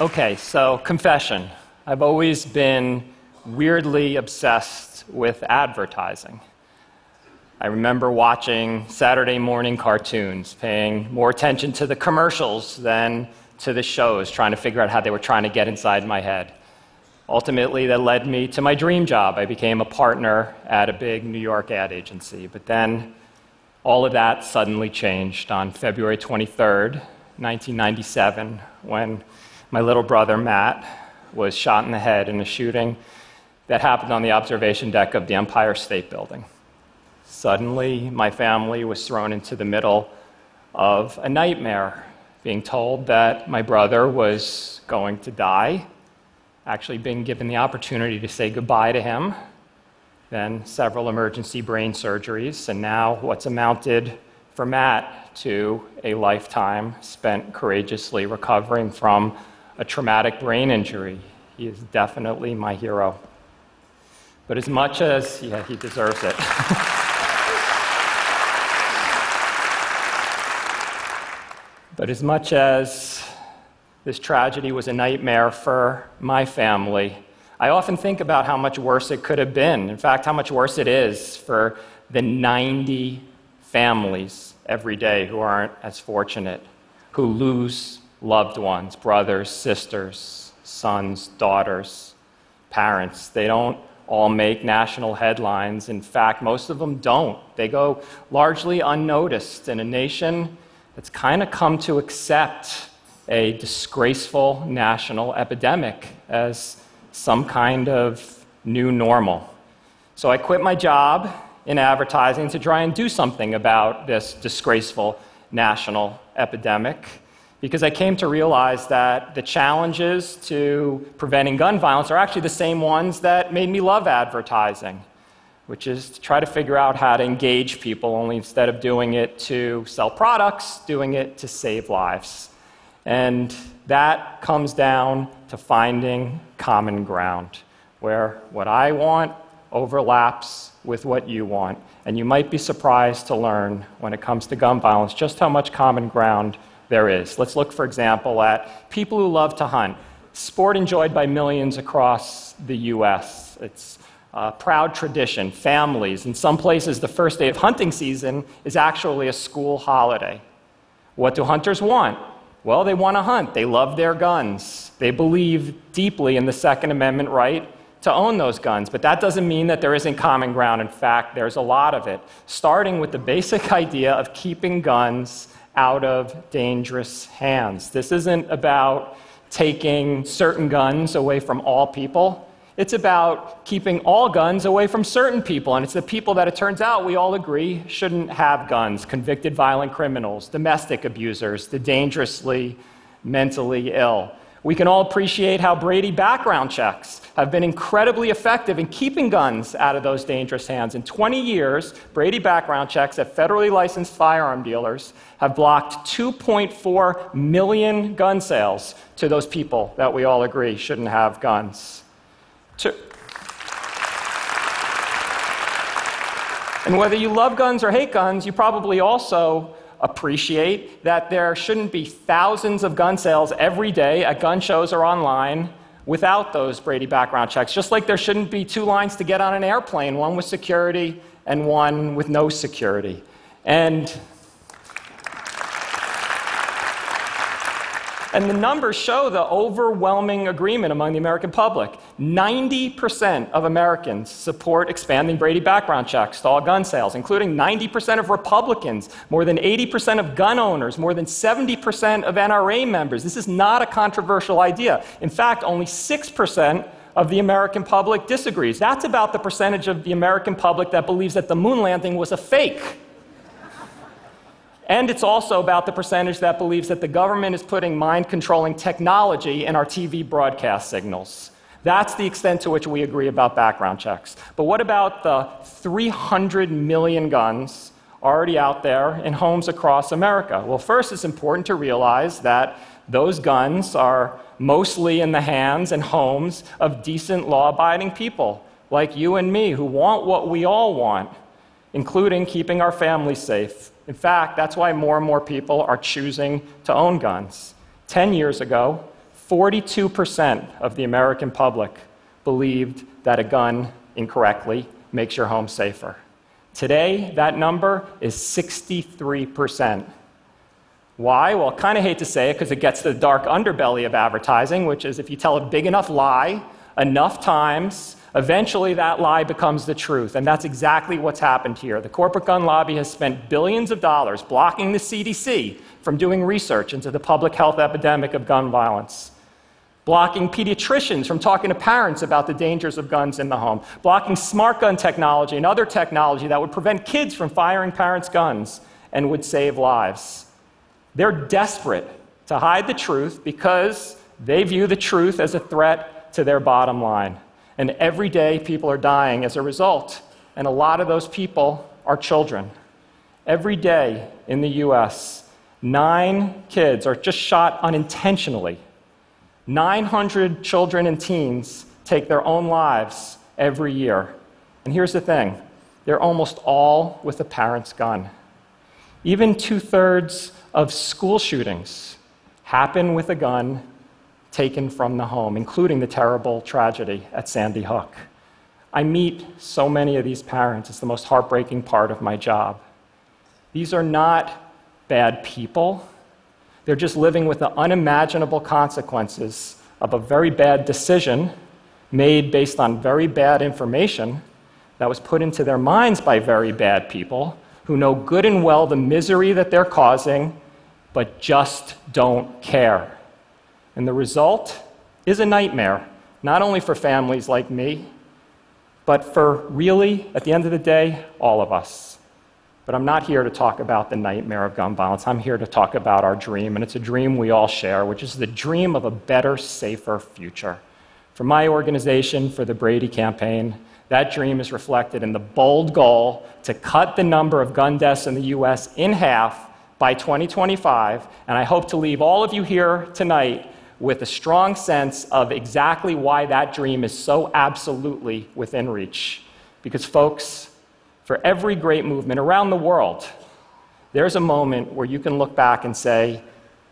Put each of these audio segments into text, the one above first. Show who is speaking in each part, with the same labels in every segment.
Speaker 1: Okay, so confession. I've always been weirdly obsessed with advertising. I remember watching Saturday morning cartoons, paying more attention to the commercials than to the shows, trying to figure out how they were trying to get inside my head. Ultimately, that led me to my dream job. I became a partner at a big New York ad agency. But then all of that suddenly changed on February 23rd, 1997, when my little brother, Matt, was shot in the head in a shooting that happened on the observation deck of the Empire State Building. Suddenly, my family was thrown into the middle of a nightmare, being told that my brother was going to die, actually being given the opportunity to say goodbye to him, then several emergency brain surgeries, and now what's amounted for Matt to a lifetime spent courageously recovering from a traumatic brain injury. He is definitely my hero. But as much as, yeah, he deserves it. but as much as this tragedy was a nightmare for my family, I often think about how much worse it could have been. In fact, how much worse it is for the 90 families every day who aren't as fortunate, who lose loved ones, brothers, sisters, sons, daughters, parents. They don't all make national headlines. In fact, most of them don't. They go largely unnoticed in a nation that's kind of come to accept a disgraceful national epidemic as some kind of new normal. So I quit my job in advertising to try and do something about this disgraceful national epidemic because I came to realize that the challenges to preventing gun violence are actually the same ones that made me love advertising, which is to try to figure out how to engage people, only instead of doing it to sell products, doing it to save lives. And that comes down to finding common ground, where what I want overlaps with what you want. And you might be surprised to learn when it comes to gun violence just how much common ground there is. Let's look, for example, at people who love to hunt. Sport enjoyed by millions across the U.S. It's a proud tradition, families. In some places, the first day of hunting season is actually a school holiday. What do hunters want? Well, they want to hunt. They love their guns. They believe deeply in the Second Amendment right to own those guns. But that doesn't mean that there isn't common ground. In fact, there's a lot of it, starting with the basic idea of keeping guns out of dangerous hands. This isn't about taking certain guns away from all people. It's about keeping all guns away from certain people. And it's the people that it turns out we all agree shouldn't have guns convicted violent criminals, domestic abusers, the dangerously mentally ill. We can all appreciate how Brady background checks have been incredibly effective in keeping guns out of those dangerous hands. In 20 years, Brady background checks at federally licensed firearm dealers have blocked 2.4 million gun sales to those people that we all agree shouldn't have guns. And whether you love guns or hate guns, you probably also appreciate that there shouldn't be thousands of gun sales every day at gun shows or online without those Brady background checks, just like there shouldn't be two lines to get on an airplane, one with security and one with no security. And And the numbers show the overwhelming agreement among the American public. 90% of Americans support expanding Brady background checks to all gun sales, including 90% of Republicans, more than 80% of gun owners, more than 70% of NRA members. This is not a controversial idea. In fact, only 6% of the American public disagrees. That's about the percentage of the American public that believes that the moon landing was a fake. And it's also about the percentage that believes that the government is putting mind controlling technology in our TV broadcast signals. That's the extent to which we agree about background checks. But what about the 300 million guns already out there in homes across America? Well, first, it's important to realize that those guns are mostly in the hands and homes of decent, law abiding people like you and me who want what we all want, including keeping our families safe in fact, that's why more and more people are choosing to own guns. Ten years ago, 42% of the American public believed that a gun incorrectly makes your home safer. Today, that number is 63%. Why? Well, I kind of hate to say it because it gets the dark underbelly of advertising, which is if you tell a big enough lie enough times, eventually that lie becomes the truth. And that's exactly what's happened here. The corporate gun lobby has spent billions of dollars blocking the CDC from doing research into the public health epidemic of gun violence blocking pediatricians from talking to parents about the dangers of guns in the home, blocking smart gun technology and other technology that would prevent kids from firing parents' guns and would save lives. They're desperate to hide the truth because they view the truth as a threat to their bottom line. And every day, people are dying as a result. And a lot of those people are children. Every day in the US, nine kids are just shot unintentionally 900 children and teens take their own lives every year. And here's the thing they're almost all with a parent's gun. Even two thirds of school shootings happen with a gun taken from the home, including the terrible tragedy at Sandy Hook. I meet so many of these parents. It's the most heartbreaking part of my job. These are not bad people. They're just living with the unimaginable consequences of a very bad decision made based on very bad information that was put into their minds by very bad people who know good and well the misery that they're causing, but just don't care. And the result is a nightmare, not only for families like me, but for really, at the end of the day, all of us. But I'm not here to talk about the nightmare of gun violence. I'm here to talk about our dream, and it's a dream we all share, which is the dream of a better, safer future. For my organization, for the Brady campaign, that dream is reflected in the bold goal to cut the number of gun deaths in the US in half by 2025. And I hope to leave all of you here tonight with a strong sense of exactly why that dream is so absolutely within reach. Because, folks, for every great movement around the world, there's a moment where you can look back and say,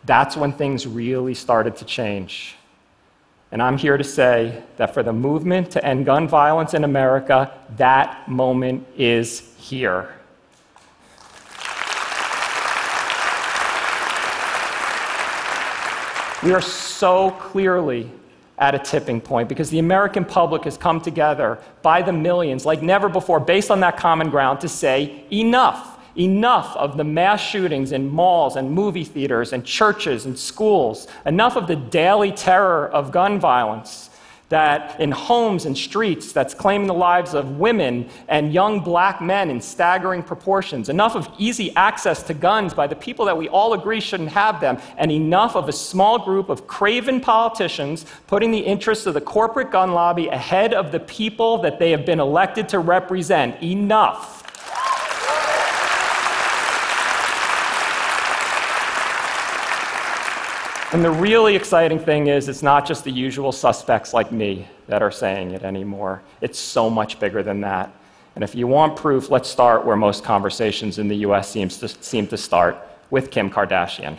Speaker 1: that's when things really started to change. And I'm here to say that for the movement to end gun violence in America, that moment is here. We are so clearly at a tipping point because the American public has come together by the millions, like never before, based on that common ground to say, enough, enough of the mass shootings in malls and movie theaters and churches and schools, enough of the daily terror of gun violence that in homes and streets that's claiming the lives of women and young black men in staggering proportions, enough of easy access to guns by the people that we all agree shouldn't have them, and enough of a small group of craven politicians putting the interests of the corporate gun lobby ahead of the people that they have been elected to represent. Enough. And the really exciting thing is, it's not just the usual suspects like me that are saying it anymore. It's so much bigger than that. And if you want proof, let's start where most conversations in the US seems to, seem to start with Kim Kardashian.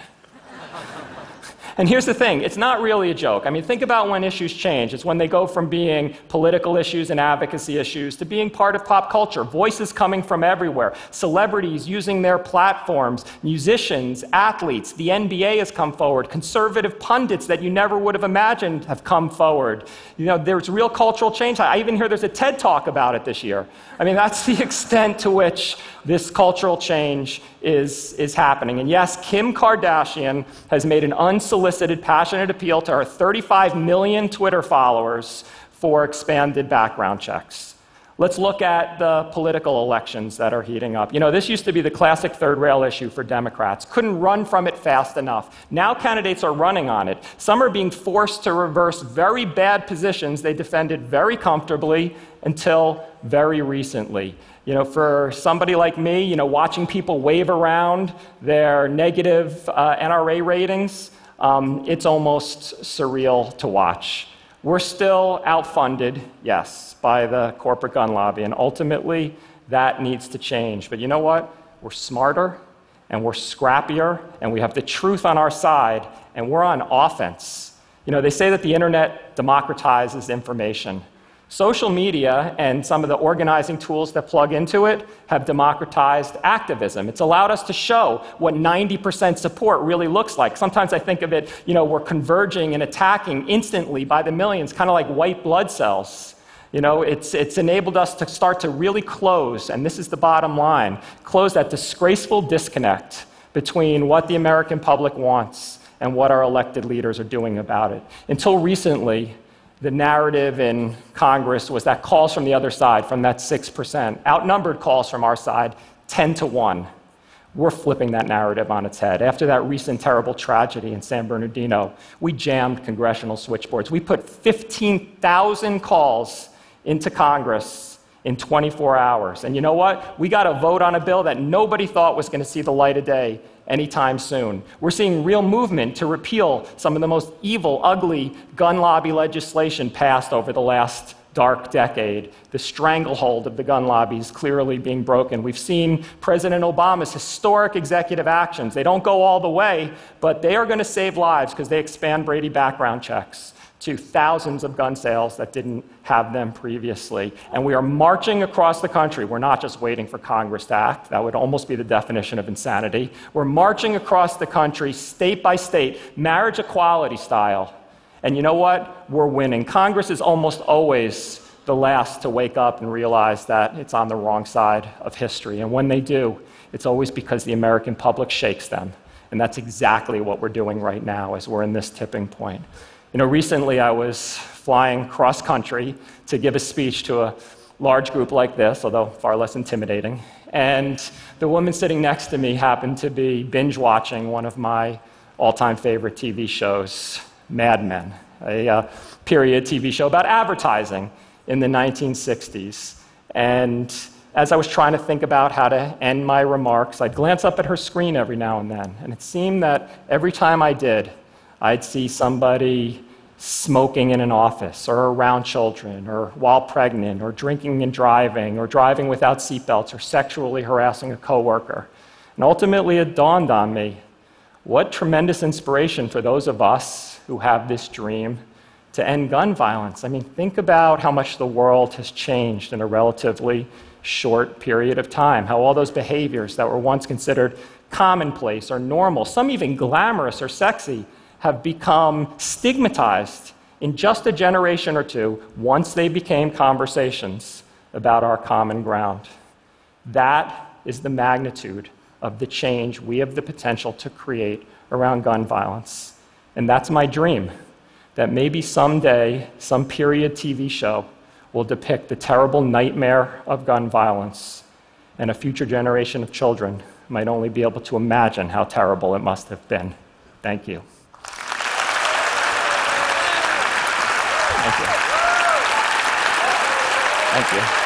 Speaker 1: And here's the thing it's not really a joke. I mean, think about when issues change. It's when they go from being political issues and advocacy issues to being part of pop culture, voices coming from everywhere, celebrities using their platforms, musicians, athletes. The NBA has come forward, conservative pundits that you never would have imagined have come forward. You know, there's real cultural change. I even hear there's a TED talk about it this year. I mean, that's the extent to which this cultural change is, is happening. And yes, Kim Kardashian has made an unsolicited, passionate appeal to her 35 million Twitter followers for expanded background checks. Let's look at the political elections that are heating up. You know, this used to be the classic third rail issue for Democrats. Couldn't run from it fast enough. Now candidates are running on it. Some are being forced to reverse very bad positions they defended very comfortably until very recently. You know, for somebody like me, you know, watching people wave around their negative uh, NRA ratings, um, it's almost surreal to watch. We're still outfunded, yes, by the corporate gun lobby, and ultimately that needs to change. But you know what? We're smarter and we're scrappier and we have the truth on our side and we're on offense. You know, they say that the internet democratizes information. Social media and some of the organizing tools that plug into it have democratized activism. It's allowed us to show what 90% support really looks like. Sometimes I think of it, you know, we're converging and attacking instantly by the millions, kind of like white blood cells. You know, it's, it's enabled us to start to really close, and this is the bottom line close that disgraceful disconnect between what the American public wants and what our elected leaders are doing about it. Until recently, the narrative in Congress was that calls from the other side, from that 6%, outnumbered calls from our side 10 to 1. We're flipping that narrative on its head. After that recent terrible tragedy in San Bernardino, we jammed congressional switchboards. We put 15,000 calls into Congress in 24 hours. And you know what? We got a vote on a bill that nobody thought was going to see the light of day anytime soon. We're seeing real movement to repeal some of the most evil, ugly gun lobby legislation passed over the last dark decade. The stranglehold of the gun lobby is clearly being broken. We've seen President Obama's historic executive actions. They don't go all the way, but they are going to save lives because they expand Brady background checks to thousands of gun sales that didn't have them previously. And we are marching across the country. We're not just waiting for Congress to act, that would almost be the definition of insanity. We're marching across the country, state by state, marriage equality style. And you know what? We're winning. Congress is almost always the last to wake up and realize that it's on the wrong side of history. And when they do, it's always because the American public shakes them. And that's exactly what we're doing right now as we're in this tipping point. You know, recently I was flying cross country to give a speech to a large group like this, although far less intimidating. And the woman sitting next to me happened to be binge watching one of my all time favorite TV shows, Mad Men, a uh, period TV show about advertising in the 1960s. And as I was trying to think about how to end my remarks, I'd glance up at her screen every now and then. And it seemed that every time I did, I'd see somebody smoking in an office or around children or while pregnant or drinking and driving or driving without seatbelts or sexually harassing a coworker. And ultimately, it dawned on me what tremendous inspiration for those of us who have this dream to end gun violence. I mean, think about how much the world has changed in a relatively short period of time, how all those behaviors that were once considered commonplace or normal, some even glamorous or sexy, have become stigmatized in just a generation or two once they became conversations about our common ground. That is the magnitude of the change we have the potential to create around gun violence. And that's my dream that maybe someday some period TV show will depict the terrible nightmare of gun violence, and a future generation of children might only be able to imagine how terrible it must have been. Thank you. Thank you. Thank you.